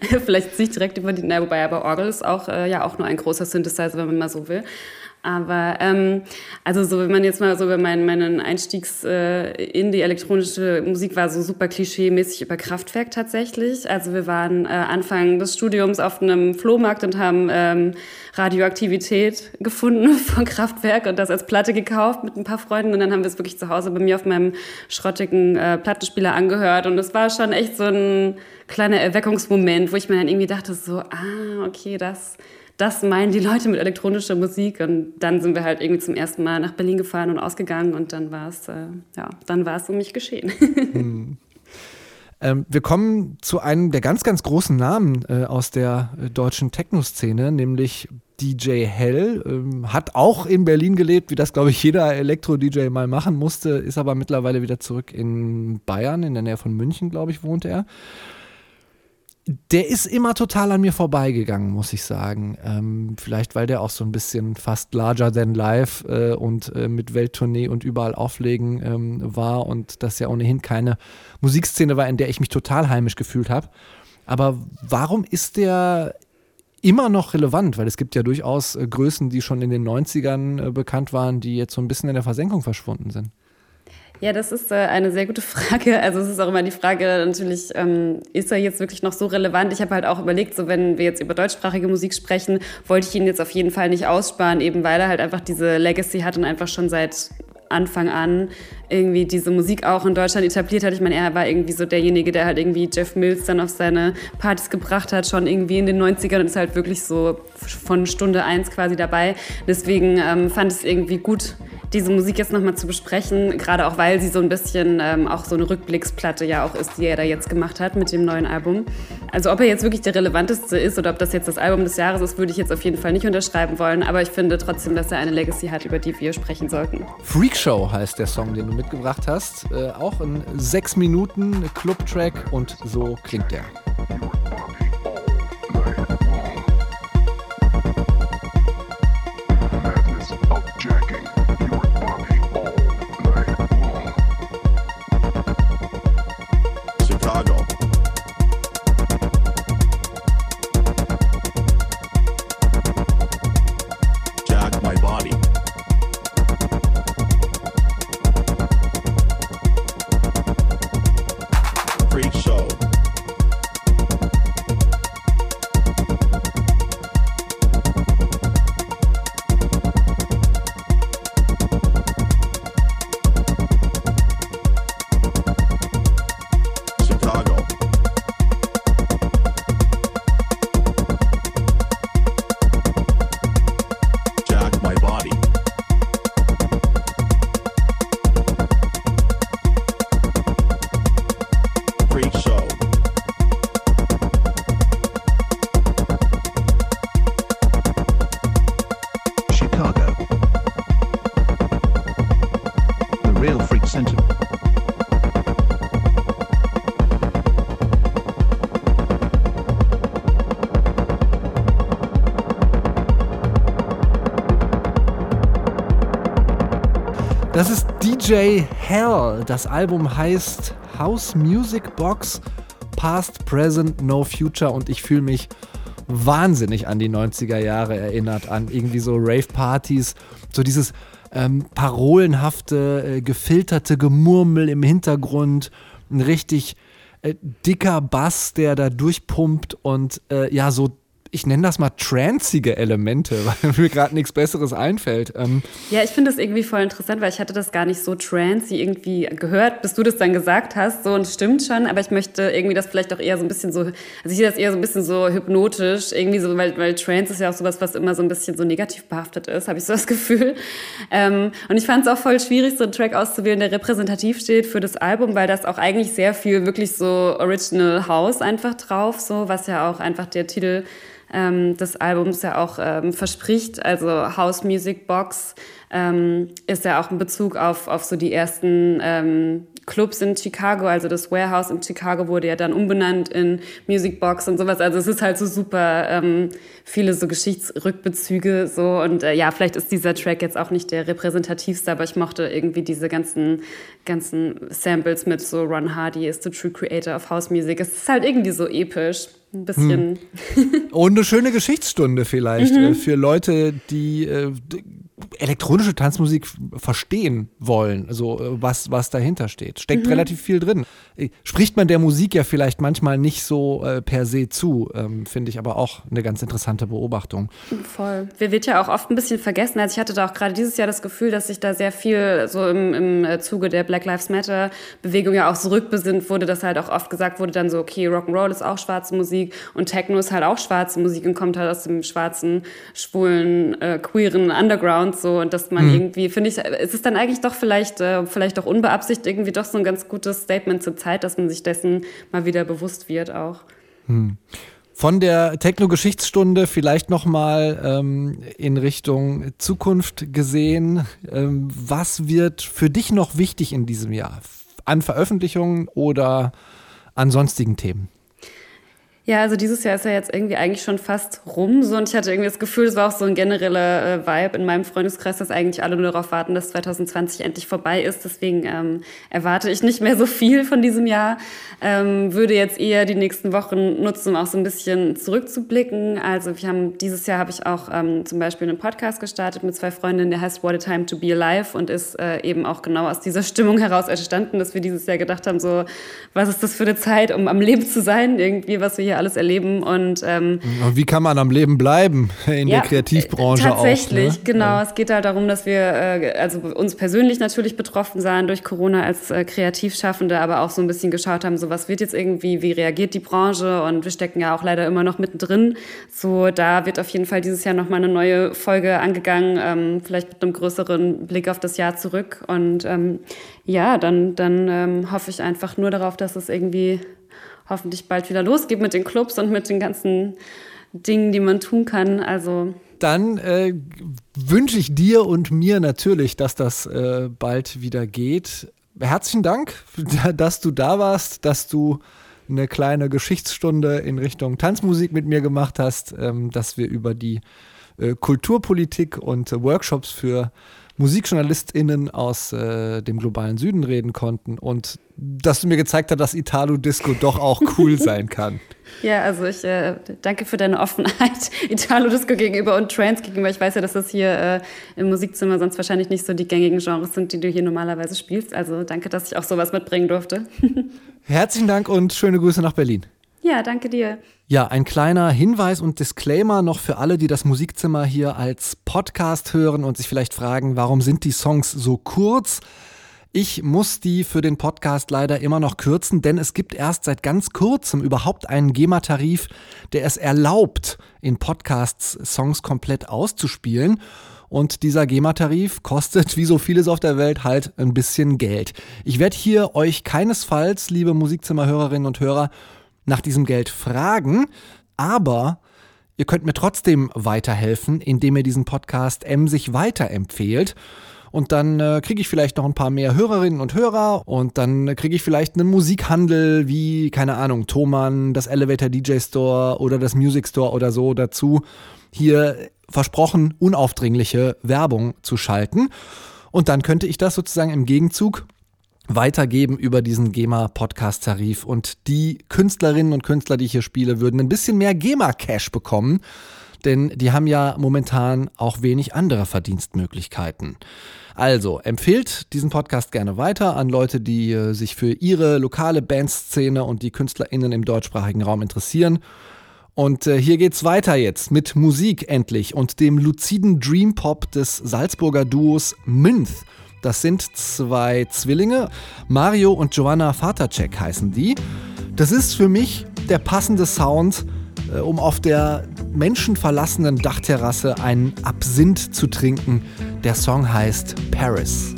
vielleicht nicht direkt über die, na, wobei aber Orgel ist auch äh, ja auch nur ein großer Synthesizer, wenn man mal so will. Aber ähm, also so, wenn man jetzt mal so über meinen, meinen Einstiegs äh, in die elektronische Musik war, so super klischee-mäßig über Kraftwerk tatsächlich. Also wir waren äh, Anfang des Studiums auf einem Flohmarkt und haben ähm, Radioaktivität gefunden von Kraftwerk und das als Platte gekauft mit ein paar Freunden. Und dann haben wir es wirklich zu Hause bei mir auf meinem schrottigen äh, Plattenspieler angehört. Und es war schon echt so ein kleiner Erweckungsmoment, wo ich mir dann irgendwie dachte, so, ah, okay, das das meinen die Leute mit elektronischer Musik. Und dann sind wir halt irgendwie zum ersten Mal nach Berlin gefahren und ausgegangen und dann war es, äh, ja, dann war es um mich geschehen. Hm. Ähm, wir kommen zu einem der ganz, ganz großen Namen äh, aus der äh, deutschen Techno-Szene, nämlich DJ Hell. Ähm, hat auch in Berlin gelebt, wie das, glaube ich, jeder Elektro-DJ mal machen musste, ist aber mittlerweile wieder zurück in Bayern, in der Nähe von München, glaube ich, wohnt er der ist immer total an mir vorbeigegangen, muss ich sagen. Ähm, vielleicht, weil der auch so ein bisschen fast larger than life äh, und äh, mit Welttournee und überall auflegen ähm, war und das ja ohnehin keine Musikszene war, in der ich mich total heimisch gefühlt habe. Aber warum ist der immer noch relevant? Weil es gibt ja durchaus äh, Größen, die schon in den 90ern äh, bekannt waren, die jetzt so ein bisschen in der Versenkung verschwunden sind. Ja, das ist äh, eine sehr gute Frage. Also es ist auch immer die Frage natürlich, ähm, ist er jetzt wirklich noch so relevant? Ich habe halt auch überlegt, so wenn wir jetzt über deutschsprachige Musik sprechen, wollte ich ihn jetzt auf jeden Fall nicht aussparen, eben weil er halt einfach diese Legacy hat und einfach schon seit Anfang an irgendwie diese Musik auch in Deutschland etabliert hat. Ich meine, er war irgendwie so derjenige, der halt irgendwie Jeff Mills dann auf seine Partys gebracht hat, schon irgendwie in den 90ern und ist halt wirklich so von Stunde eins quasi dabei. Deswegen ähm, fand ich es irgendwie gut, diese Musik jetzt nochmal zu besprechen, gerade auch weil sie so ein bisschen ähm, auch so eine Rückblicksplatte ja auch ist, die er da jetzt gemacht hat mit dem neuen Album. Also ob er jetzt wirklich der relevanteste ist oder ob das jetzt das Album des Jahres ist, würde ich jetzt auf jeden Fall nicht unterschreiben wollen, aber ich finde trotzdem, dass er eine Legacy hat, über die wir sprechen sollten. Freak Show heißt der Song, den du mitgebracht hast, äh, auch in sechs Minuten Clubtrack und so klingt der. DJ Hell. Das Album heißt House Music Box Past, Present, No Future und ich fühle mich wahnsinnig an die 90er Jahre erinnert, an irgendwie so Rave-Partys, so dieses ähm, parolenhafte, äh, gefilterte Gemurmel im Hintergrund, ein richtig äh, dicker Bass, der da durchpumpt und äh, ja, so ich nenne das mal tranzige Elemente, weil mir gerade nichts Besseres einfällt. Ähm ja, ich finde das irgendwie voll interessant, weil ich hatte das gar nicht so trancy irgendwie gehört, bis du das dann gesagt hast. So, und es stimmt schon, aber ich möchte irgendwie das vielleicht auch eher so ein bisschen so, also ich sehe das eher so ein bisschen so hypnotisch, irgendwie so, weil, weil Trance ist ja auch sowas, was immer so ein bisschen so negativ behaftet ist, habe ich so das Gefühl. Ähm, und ich fand es auch voll schwierig, so einen Track auszuwählen, der repräsentativ steht für das Album, weil das auch eigentlich sehr viel wirklich so Original House einfach drauf, so, was ja auch einfach der Titel ähm, des Albums ja auch ähm, verspricht. Also House Music Box ähm, ist ja auch ein Bezug auf, auf so die ersten ähm, Clubs in Chicago. Also das Warehouse in Chicago wurde ja dann umbenannt in Music Box und sowas. Also es ist halt so super ähm, viele so Geschichtsrückbezüge so und äh, ja, vielleicht ist dieser Track jetzt auch nicht der repräsentativste, aber ich mochte irgendwie diese ganzen ganzen Samples mit so Ron Hardy is the true creator of House Music. Es ist halt irgendwie so episch ein bisschen. Hm. Und eine schöne Geschichtsstunde vielleicht mhm. Äh, für Leute, die, äh, elektronische Tanzmusik verstehen wollen, also äh, was, was dahinter steht. Steckt mhm. relativ viel drin. Spricht man der Musik ja vielleicht manchmal nicht so äh, per se zu, ähm, finde ich aber auch eine ganz interessante Beobachtung. Voll. Wir wird ja auch oft ein bisschen vergessen. Also ich hatte da auch gerade dieses Jahr das Gefühl, dass sich da sehr viel so im, im Zuge der Black Lives Matter Bewegung ja auch zurückbesinnt wurde, dass halt auch oft gesagt wurde dann so, okay, Rock'n'Roll ist auch schwarze Musik und Techno ist halt auch schwarze Musik und kommt halt aus dem schwarzen, schwulen, äh, queeren Underground so und dass man mhm. irgendwie, finde ich, ist es dann eigentlich doch vielleicht, äh, vielleicht auch unbeabsichtigt irgendwie doch so ein ganz gutes Statement zur Zeit, dass man sich dessen mal wieder bewusst wird auch. Mhm. Von der Techno-Geschichtsstunde vielleicht nochmal ähm, in Richtung Zukunft gesehen. Ähm, was wird für dich noch wichtig in diesem Jahr? An Veröffentlichungen oder an sonstigen Themen? Ja, also dieses Jahr ist ja jetzt irgendwie eigentlich schon fast rum. So, und ich hatte irgendwie das Gefühl, es war auch so ein genereller äh, Vibe in meinem Freundeskreis, dass eigentlich alle nur darauf warten, dass 2020 endlich vorbei ist. Deswegen ähm, erwarte ich nicht mehr so viel von diesem Jahr. Ähm, würde jetzt eher die nächsten Wochen nutzen, um auch so ein bisschen zurückzublicken. Also wir haben dieses Jahr habe ich auch ähm, zum Beispiel einen Podcast gestartet mit zwei Freundinnen, der heißt What a Time to Be Alive und ist äh, eben auch genau aus dieser Stimmung heraus entstanden, dass wir dieses Jahr gedacht haben, so was ist das für eine Zeit, um am Leben zu sein, irgendwie, was wir hier alles erleben. Und, ähm, und wie kann man am Leben bleiben in ja, der Kreativbranche tatsächlich, auch? Ne? genau. Ja. Es geht halt darum, dass wir äh, also uns persönlich natürlich betroffen sahen durch Corona als äh, Kreativschaffende, aber auch so ein bisschen geschaut haben, so was wird jetzt irgendwie, wie reagiert die Branche? Und wir stecken ja auch leider immer noch mittendrin. So, da wird auf jeden Fall dieses Jahr nochmal eine neue Folge angegangen, ähm, vielleicht mit einem größeren Blick auf das Jahr zurück. Und ähm, ja, dann, dann ähm, hoffe ich einfach nur darauf, dass es irgendwie hoffentlich bald wieder losgeht mit den Clubs und mit den ganzen Dingen, die man tun kann. Also dann äh, wünsche ich dir und mir natürlich, dass das äh, bald wieder geht. Herzlichen Dank, dass du da warst, dass du eine kleine Geschichtsstunde in Richtung Tanzmusik mit mir gemacht hast, ähm, dass wir über die äh, Kulturpolitik und Workshops für MusikjournalistInnen aus äh, dem globalen Süden reden konnten und dass du mir gezeigt hast, dass Italo-Disco doch auch cool sein kann. Ja, also ich äh, danke für deine Offenheit Italo-Disco gegenüber und Trance gegenüber. Ich weiß ja, dass das hier äh, im Musikzimmer sonst wahrscheinlich nicht so die gängigen Genres sind, die du hier normalerweise spielst. Also danke, dass ich auch sowas mitbringen durfte. Herzlichen Dank und schöne Grüße nach Berlin. Ja, danke dir. Ja, ein kleiner Hinweis und Disclaimer noch für alle, die das Musikzimmer hier als Podcast hören und sich vielleicht fragen, warum sind die Songs so kurz? Ich muss die für den Podcast leider immer noch kürzen, denn es gibt erst seit ganz kurzem überhaupt einen GEMA-Tarif, der es erlaubt, in Podcasts Songs komplett auszuspielen. Und dieser GEMA-Tarif kostet, wie so vieles auf der Welt, halt ein bisschen Geld. Ich werde hier euch keinesfalls, liebe Musikzimmerhörerinnen und Hörer, nach diesem Geld fragen, aber ihr könnt mir trotzdem weiterhelfen, indem ihr diesen Podcast emsig weiterempfehlt. Und dann äh, kriege ich vielleicht noch ein paar mehr Hörerinnen und Hörer und dann kriege ich vielleicht einen Musikhandel wie, keine Ahnung, Thomann, das Elevator DJ Store oder das Music Store oder so dazu, hier versprochen unaufdringliche Werbung zu schalten. Und dann könnte ich das sozusagen im Gegenzug weitergeben über diesen GEMA-Podcast-Tarif und die Künstlerinnen und Künstler, die ich hier spiele, würden ein bisschen mehr GEMA-Cash bekommen, denn die haben ja momentan auch wenig andere Verdienstmöglichkeiten. Also empfehlt diesen Podcast gerne weiter an Leute, die äh, sich für ihre lokale Bandszene und die KünstlerInnen im deutschsprachigen Raum interessieren. Und äh, hier geht's weiter jetzt mit Musik endlich und dem luziden Dream Pop des Salzburger Duos Mynth. Das sind zwei Zwillinge. Mario und Joanna Vatercheck heißen die. Das ist für mich der passende Sound, äh, um auf der menschenverlassenen Dachterrasse einen Absinth zu trinken. Der Song heißt Paris.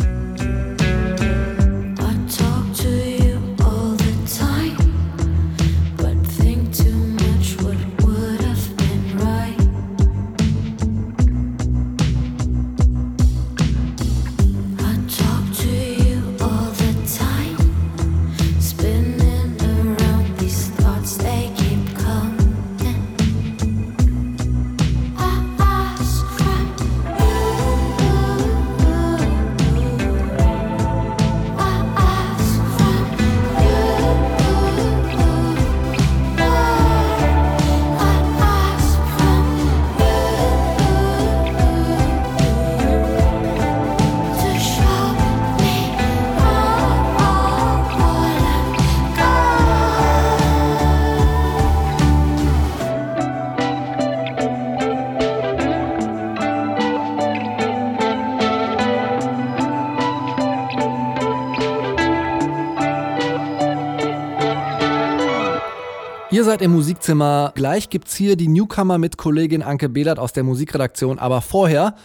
Ihr seid im Musikzimmer. Gleich gibt's hier die Newcomer mit Kollegin Anke Behlert aus der Musikredaktion. Aber vorher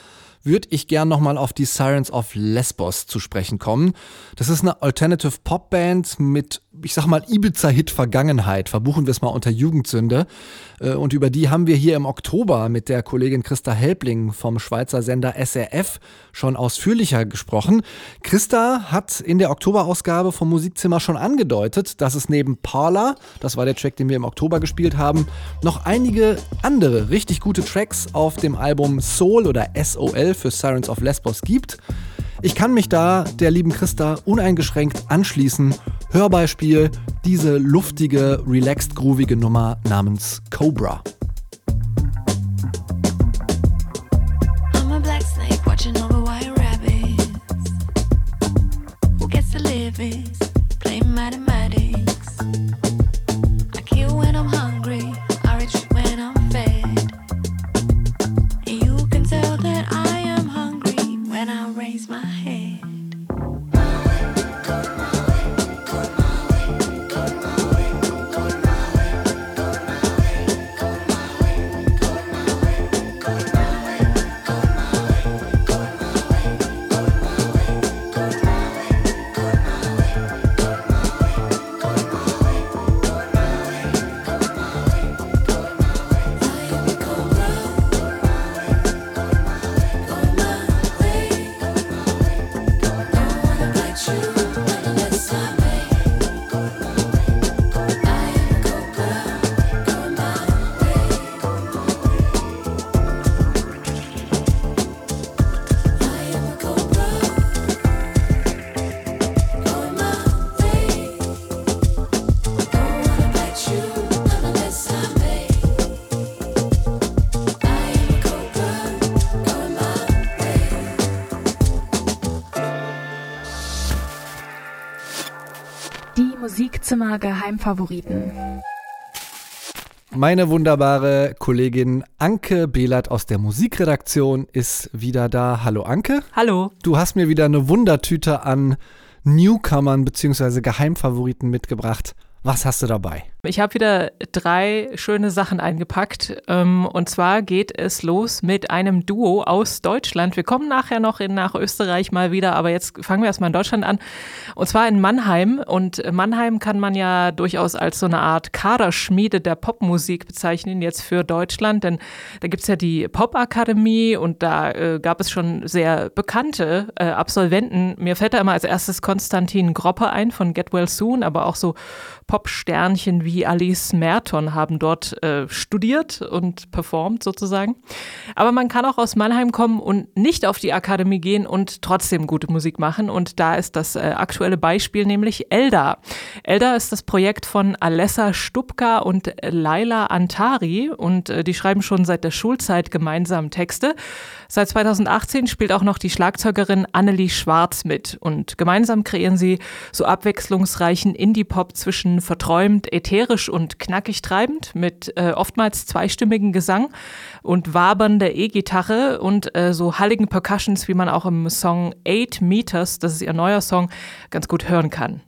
würde ich gern nochmal auf die Sirens of Lesbos zu sprechen kommen. Das ist eine Alternative Pop Band mit, ich sag mal, Ibiza-Hit-Vergangenheit. Verbuchen wir es mal unter Jugendsünde. Äh, und über die haben wir hier im Oktober mit der Kollegin Christa Helbling vom Schweizer Sender SRF schon ausführlicher gesprochen. Christa hat in der Oktoberausgabe vom Musikzimmer schon angedeutet, dass es neben Parla, das war der Track, den wir im Oktober gespielt haben, noch einige andere richtig gute Tracks auf dem Album Soul oder SOL für Sirens of Lesbos gibt. Ich kann mich da der lieben Christa uneingeschränkt anschließen. Hörbeispiel, diese luftige, relaxed, groovige Nummer namens Cobra. I'm a black snake watching over Musikzimmer Geheimfavoriten. Meine wunderbare Kollegin Anke Behlert aus der Musikredaktion ist wieder da. Hallo Anke. Hallo. Du hast mir wieder eine Wundertüte an Newcomern bzw. Geheimfavoriten mitgebracht. Was hast du dabei? Ich habe wieder drei schöne Sachen eingepackt. Ähm, und zwar geht es los mit einem Duo aus Deutschland. Wir kommen nachher noch in, nach Österreich mal wieder, aber jetzt fangen wir erstmal in Deutschland an. Und zwar in Mannheim. Und Mannheim kann man ja durchaus als so eine Art Kaderschmiede der Popmusik bezeichnen, jetzt für Deutschland. Denn da gibt es ja die Popakademie und da äh, gab es schon sehr bekannte äh, Absolventen. Mir fällt da immer als erstes Konstantin Groppe ein von Get Well Soon, aber auch so Popsternchen wie Alice Merton haben dort äh, studiert und performt sozusagen. Aber man kann auch aus Mannheim kommen und nicht auf die Akademie gehen und trotzdem gute Musik machen. Und da ist das äh, aktuelle Beispiel nämlich Elda. Elda ist das Projekt von Alessa Stupka und Laila Antari und äh, die schreiben schon seit der Schulzeit gemeinsam Texte. Seit 2018 spielt auch noch die Schlagzeugerin Annelie Schwarz mit und gemeinsam kreieren sie so abwechslungsreichen Indie-Pop zwischen verträumt, ätherisch und knackig treibend mit äh, oftmals zweistimmigen Gesang und wabernder E-Gitarre und äh, so halligen Percussions, wie man auch im Song Eight Meters, das ist ihr neuer Song, ganz gut hören kann.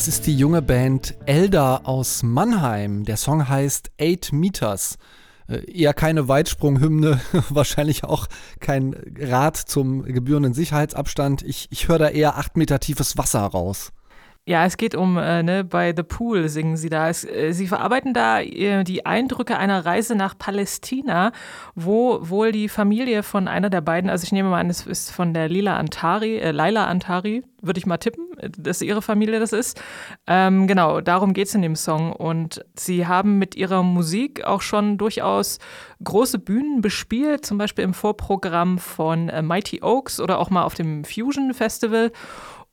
Das ist die junge Band Elda aus Mannheim. Der Song heißt Eight Meters. Äh, eher keine Weitsprunghymne, wahrscheinlich auch kein Rat zum gebührenden Sicherheitsabstand. Ich, ich höre da eher acht Meter tiefes Wasser raus. Ja, es geht um, äh, ne, bei The Pool singen sie da. Es, äh, sie verarbeiten da äh, die Eindrücke einer Reise nach Palästina, wo wohl die Familie von einer der beiden, also ich nehme mal an, es ist von der Lila Antari, äh, Laila Antari, würde ich mal tippen, dass ihre Familie das ist. Ähm, genau, darum geht es in dem Song. Und sie haben mit ihrer Musik auch schon durchaus große Bühnen bespielt, zum Beispiel im Vorprogramm von äh, Mighty Oaks oder auch mal auf dem Fusion Festival.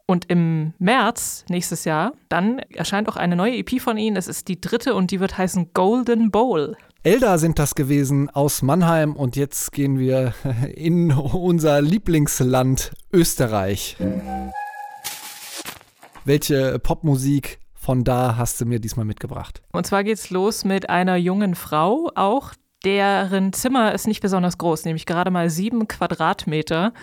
Und im März nächstes Jahr, dann erscheint auch eine neue EP von ihnen. Es ist die dritte und die wird heißen Golden Bowl. Elda sind das gewesen aus Mannheim und jetzt gehen wir in unser Lieblingsland Österreich. Welche Popmusik von da hast du mir diesmal mitgebracht? Und zwar geht's los mit einer jungen Frau, auch deren Zimmer ist nicht besonders groß, nämlich gerade mal sieben Quadratmeter.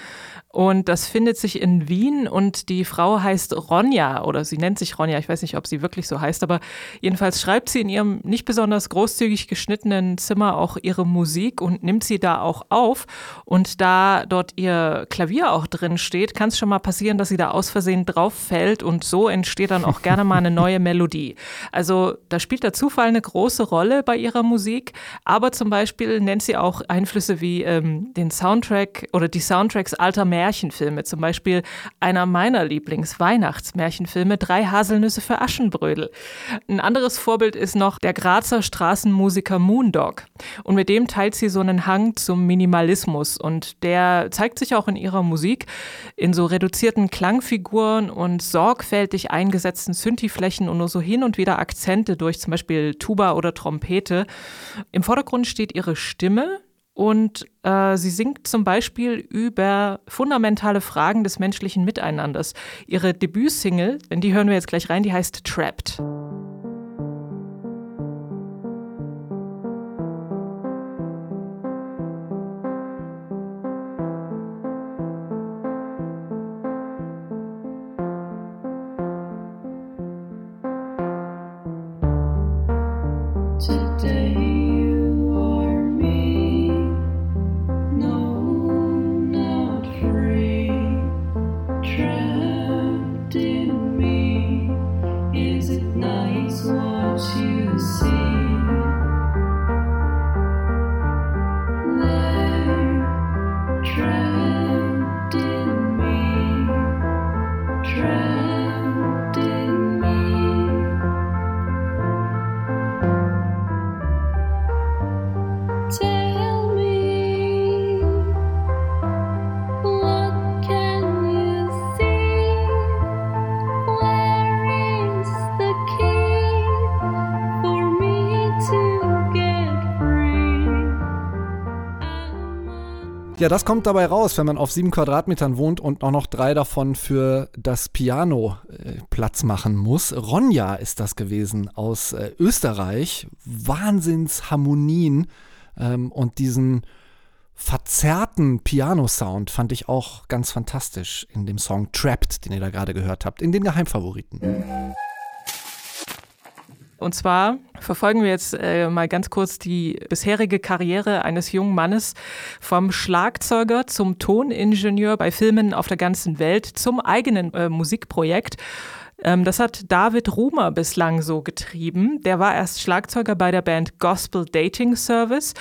Und das findet sich in Wien und die Frau heißt Ronja oder sie nennt sich Ronja. Ich weiß nicht, ob sie wirklich so heißt, aber jedenfalls schreibt sie in ihrem nicht besonders großzügig geschnittenen Zimmer auch ihre Musik und nimmt sie da auch auf. Und da dort ihr Klavier auch drin steht, kann es schon mal passieren, dass sie da aus Versehen drauf fällt und so entsteht dann auch gerne mal eine neue Melodie. Also da spielt der Zufall eine große Rolle bei ihrer Musik, aber zum Beispiel nennt sie auch Einflüsse wie ähm, den Soundtrack oder die Soundtracks alter Märchen Märchenfilme, zum Beispiel einer meiner Lieblings-Weihnachtsmärchenfilme, Drei Haselnüsse für Aschenbrödel. Ein anderes Vorbild ist noch der Grazer Straßenmusiker Moondog. Und mit dem teilt sie so einen Hang zum Minimalismus. Und der zeigt sich auch in ihrer Musik, in so reduzierten Klangfiguren und sorgfältig eingesetzten Synthi-Flächen und nur so hin und wieder Akzente durch zum Beispiel Tuba oder Trompete. Im Vordergrund steht ihre Stimme, und äh, sie singt zum Beispiel über fundamentale Fragen des menschlichen Miteinanders. Ihre Debütsingle, in die hören wir jetzt gleich rein, die heißt Trapped. Ja, das kommt dabei raus, wenn man auf sieben Quadratmetern wohnt und auch noch drei davon für das Piano äh, Platz machen muss. Ronja ist das gewesen aus äh, Österreich. Wahnsinnsharmonien ähm, und diesen verzerrten Piano-Sound fand ich auch ganz fantastisch in dem Song Trapped, den ihr da gerade gehört habt, in den Geheimfavoriten. Und zwar verfolgen wir jetzt äh, mal ganz kurz die bisherige Karriere eines jungen Mannes vom Schlagzeuger zum Toningenieur bei Filmen auf der ganzen Welt zum eigenen äh, Musikprojekt. Ähm, das hat David Rumer bislang so getrieben. Der war erst Schlagzeuger bei der Band Gospel Dating Service.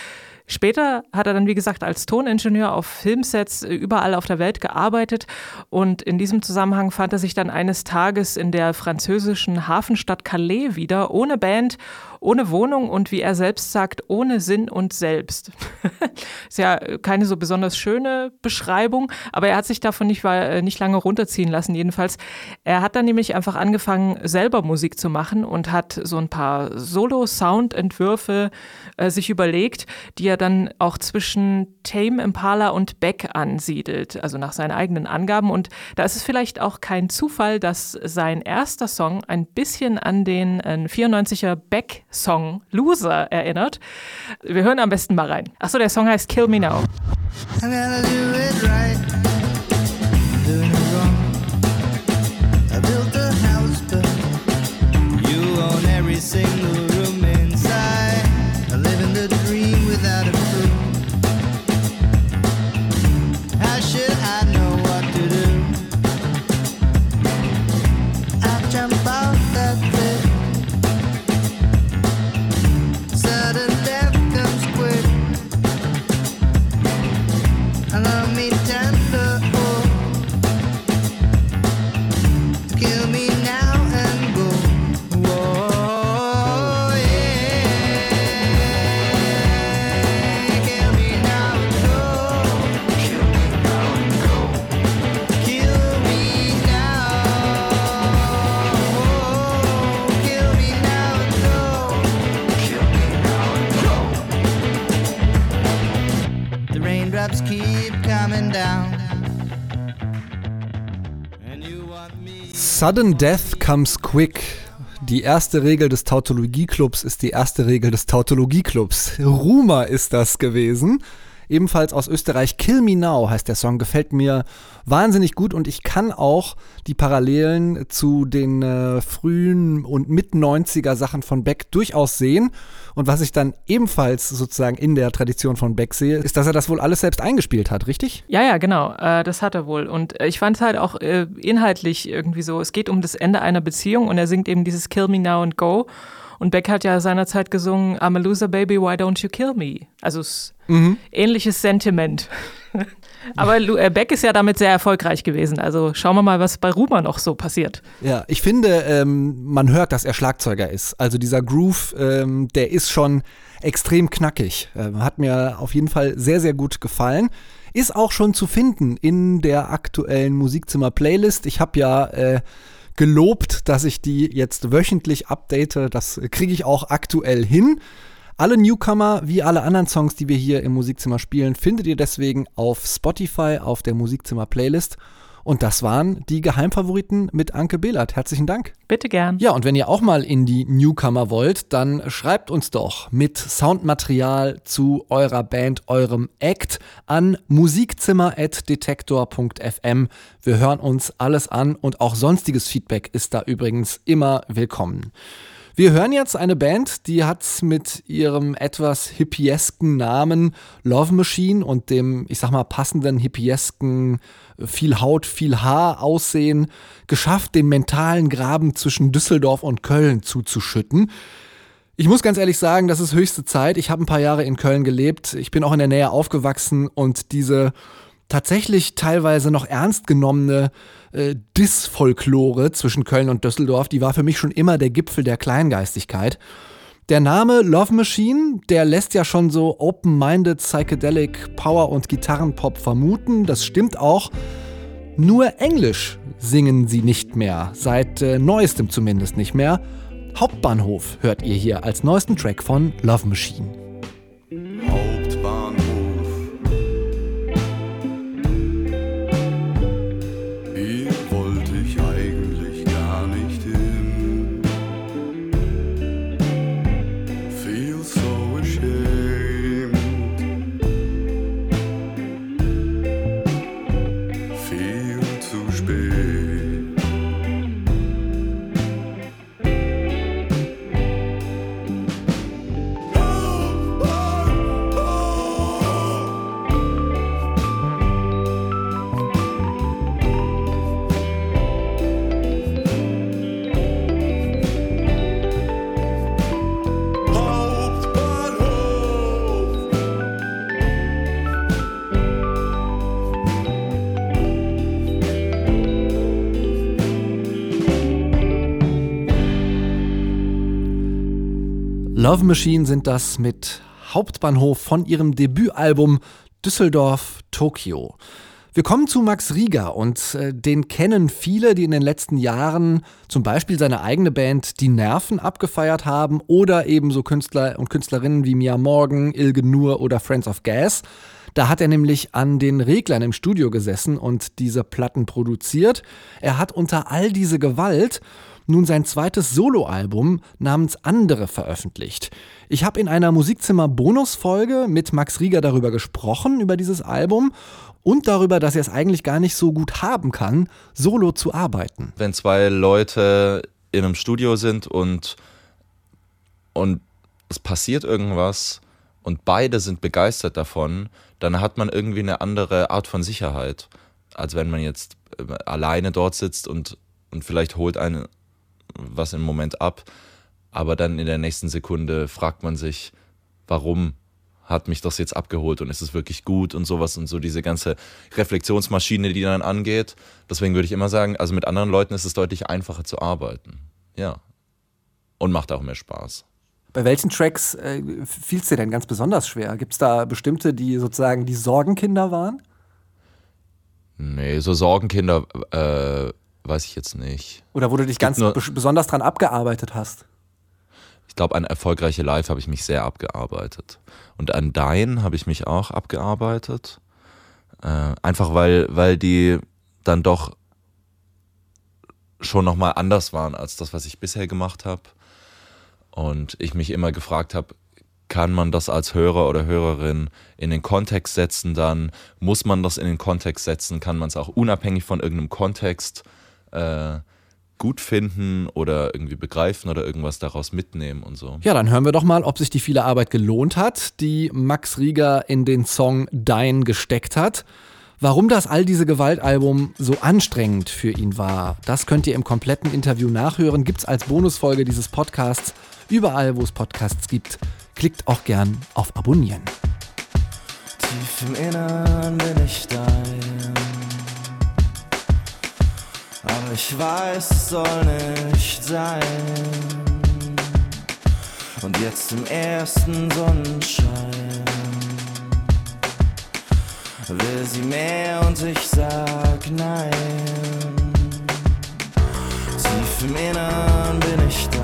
Später hat er dann, wie gesagt, als Toningenieur auf Filmsets äh, überall auf der Welt gearbeitet und in diesem Zusammenhang fand er sich dann eines Tages in der französischen Hafenstadt Calais wieder, ohne Band ohne Wohnung und wie er selbst sagt, ohne Sinn und Selbst. ist ja keine so besonders schöne Beschreibung, aber er hat sich davon nicht, äh, nicht lange runterziehen lassen. Jedenfalls, er hat dann nämlich einfach angefangen, selber Musik zu machen und hat so ein paar Solo-Sound-Entwürfe äh, sich überlegt, die er dann auch zwischen Tame Impala und Beck ansiedelt, also nach seinen eigenen Angaben. Und da ist es vielleicht auch kein Zufall, dass sein erster Song ein bisschen an den äh, 94er Beck Song Loser erinnert. Wir hören am besten mal rein. Achso, der Song heißt Kill Me Now. I Sudden Death comes quick. Die erste Regel des Tautologie-Clubs ist die erste Regel des Tautologie-Clubs. Rumer ist das gewesen. Ebenfalls aus Österreich Kill Me Now heißt der Song, gefällt mir wahnsinnig gut und ich kann auch die Parallelen zu den äh, frühen und mit 90er Sachen von Beck durchaus sehen. Und was ich dann ebenfalls sozusagen in der Tradition von Beck sehe, ist, dass er das wohl alles selbst eingespielt hat, richtig? Ja, ja, genau. Äh, das hat er wohl. Und äh, ich fand es halt auch äh, inhaltlich irgendwie so, es geht um das Ende einer Beziehung und er singt eben dieses Kill Me Now and Go. Und Beck hat ja seinerzeit gesungen, I'm a loser baby, why don't you kill me? Also mhm. ähnliches Sentiment. Aber äh, Beck ist ja damit sehr erfolgreich gewesen. Also schauen wir mal, was bei Rumer noch so passiert. Ja, ich finde, ähm, man hört, dass er Schlagzeuger ist. Also dieser Groove, ähm, der ist schon extrem knackig. Ähm, hat mir auf jeden Fall sehr, sehr gut gefallen. Ist auch schon zu finden in der aktuellen Musikzimmer-Playlist. Ich habe ja äh, gelobt, dass ich die jetzt wöchentlich update. Das kriege ich auch aktuell hin. Alle Newcomer, wie alle anderen Songs, die wir hier im Musikzimmer spielen, findet ihr deswegen auf Spotify auf der Musikzimmer Playlist. Und das waren die Geheimfavoriten mit Anke Behlert. Herzlichen Dank. Bitte gern. Ja, und wenn ihr auch mal in die Newcomer wollt, dann schreibt uns doch mit Soundmaterial zu eurer Band, eurem Act an musikzimmer.detektor.fm. Wir hören uns alles an und auch sonstiges Feedback ist da übrigens immer willkommen. Wir hören jetzt eine Band, die hat mit ihrem etwas hippiesken Namen Love Machine und dem, ich sag mal, passenden hippiesken viel Haut, viel Haar aussehen, geschafft, den mentalen Graben zwischen Düsseldorf und Köln zuzuschütten. Ich muss ganz ehrlich sagen, das ist höchste Zeit. Ich habe ein paar Jahre in Köln gelebt. Ich bin auch in der Nähe aufgewachsen und diese tatsächlich teilweise noch ernst genommene äh, Dis-Folklore zwischen Köln und Düsseldorf, die war für mich schon immer der Gipfel der Kleingeistigkeit. Der Name Love Machine, der lässt ja schon so open-minded Psychedelic Power und Gitarrenpop vermuten. Das stimmt auch. Nur Englisch singen sie nicht mehr, seit äh, neuestem zumindest nicht mehr. Hauptbahnhof hört ihr hier als neuesten Track von Love Machine. Love Machine sind das mit Hauptbahnhof von ihrem Debütalbum Düsseldorf Tokio. Wir kommen zu Max Rieger und äh, den kennen viele, die in den letzten Jahren zum Beispiel seine eigene Band Die Nerven abgefeiert haben oder ebenso Künstler und Künstlerinnen wie Mia Morgan, Ilge Nur oder Friends of Gas. Da hat er nämlich an den Reglern im Studio gesessen und diese Platten produziert. Er hat unter all diese Gewalt nun sein zweites Soloalbum namens Andere veröffentlicht. Ich habe in einer Musikzimmer-Bonusfolge mit Max Rieger darüber gesprochen, über dieses Album und darüber, dass er es eigentlich gar nicht so gut haben kann, solo zu arbeiten. Wenn zwei Leute in einem Studio sind und, und es passiert irgendwas und beide sind begeistert davon, dann hat man irgendwie eine andere Art von Sicherheit, als wenn man jetzt äh, alleine dort sitzt und, und vielleicht holt eine was im Moment ab, aber dann in der nächsten Sekunde fragt man sich, warum hat mich das jetzt abgeholt und ist es wirklich gut und sowas und so diese ganze Reflexionsmaschine, die dann angeht. Deswegen würde ich immer sagen, also mit anderen Leuten ist es deutlich einfacher zu arbeiten. Ja. Und macht auch mehr Spaß. Bei welchen Tracks äh, fiel es dir denn ganz besonders schwer? Gibt es da bestimmte, die sozusagen die Sorgenkinder waren? Nee, so Sorgenkinder äh, weiß ich jetzt nicht. Oder wo du dich ganz besonders dran abgearbeitet hast? Ich glaube, an erfolgreiche Live habe ich mich sehr abgearbeitet. Und an Dein habe ich mich auch abgearbeitet. Äh, einfach weil, weil die dann doch schon nochmal anders waren als das, was ich bisher gemacht habe. Und ich mich immer gefragt habe, kann man das als Hörer oder Hörerin in den Kontext setzen dann? Muss man das in den Kontext setzen? Kann man es auch unabhängig von irgendeinem Kontext äh, gut finden oder irgendwie begreifen oder irgendwas daraus mitnehmen und so? Ja, dann hören wir doch mal, ob sich die viele Arbeit gelohnt hat, die Max Rieger in den Song Dein gesteckt hat. Warum das All diese Gewaltalbum so anstrengend für ihn war, das könnt ihr im kompletten Interview nachhören. Gibt's als Bonusfolge dieses Podcasts überall, wo es Podcasts gibt. Klickt auch gern auf Abonnieren. Tief im Innern bin ich dein. Aber ich weiß, es soll nicht sein. Und jetzt im ersten Sonnenschein will sie mehr und ich sag nein. Tief im Innern bin ich dein.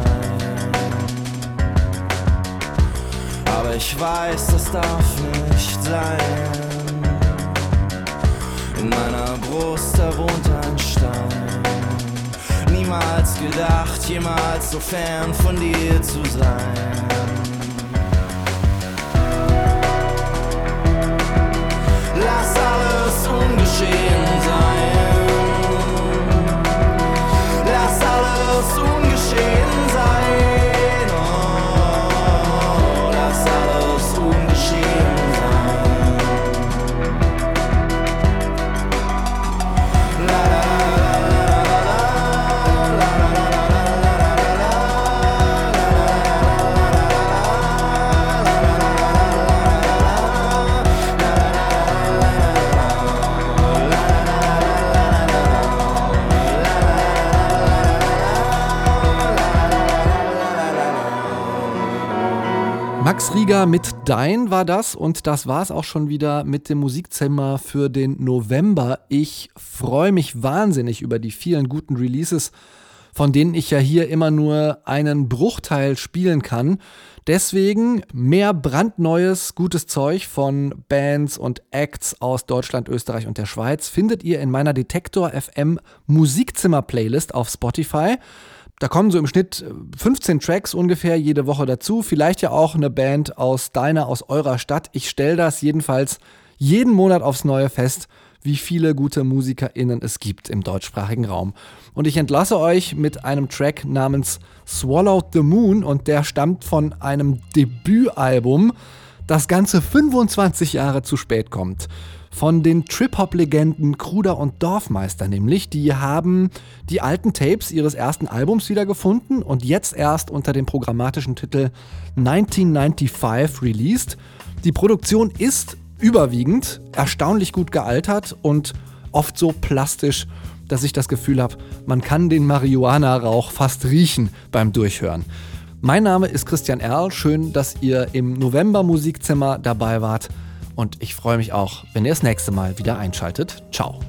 Aber ich weiß, das darf nicht sein. In meiner Brust, da wohnt ein. Niemals gedacht, jemals so fern von dir zu sein. Lass alles ungeschehen Rieger mit Dein war das und das war es auch schon wieder mit dem Musikzimmer für den November. Ich freue mich wahnsinnig über die vielen guten Releases, von denen ich ja hier immer nur einen Bruchteil spielen kann. Deswegen mehr brandneues, gutes Zeug von Bands und Acts aus Deutschland, Österreich und der Schweiz findet ihr in meiner Detektor FM Musikzimmer Playlist auf Spotify. Da kommen so im Schnitt 15 Tracks ungefähr jede Woche dazu. Vielleicht ja auch eine Band aus deiner, aus eurer Stadt. Ich stelle das jedenfalls jeden Monat aufs Neue fest, wie viele gute MusikerInnen es gibt im deutschsprachigen Raum. Und ich entlasse euch mit einem Track namens Swallowed the Moon und der stammt von einem Debütalbum, das ganze 25 Jahre zu spät kommt von den Trip-Hop-Legenden Kruder und Dorfmeister nämlich. Die haben die alten Tapes ihres ersten Albums wiedergefunden und jetzt erst unter dem programmatischen Titel 1995 released. Die Produktion ist überwiegend erstaunlich gut gealtert und oft so plastisch, dass ich das Gefühl habe, man kann den Marihuana-Rauch fast riechen beim Durchhören. Mein Name ist Christian Erl. Schön, dass ihr im November Musikzimmer dabei wart. Und ich freue mich auch, wenn ihr das nächste Mal wieder einschaltet. Ciao.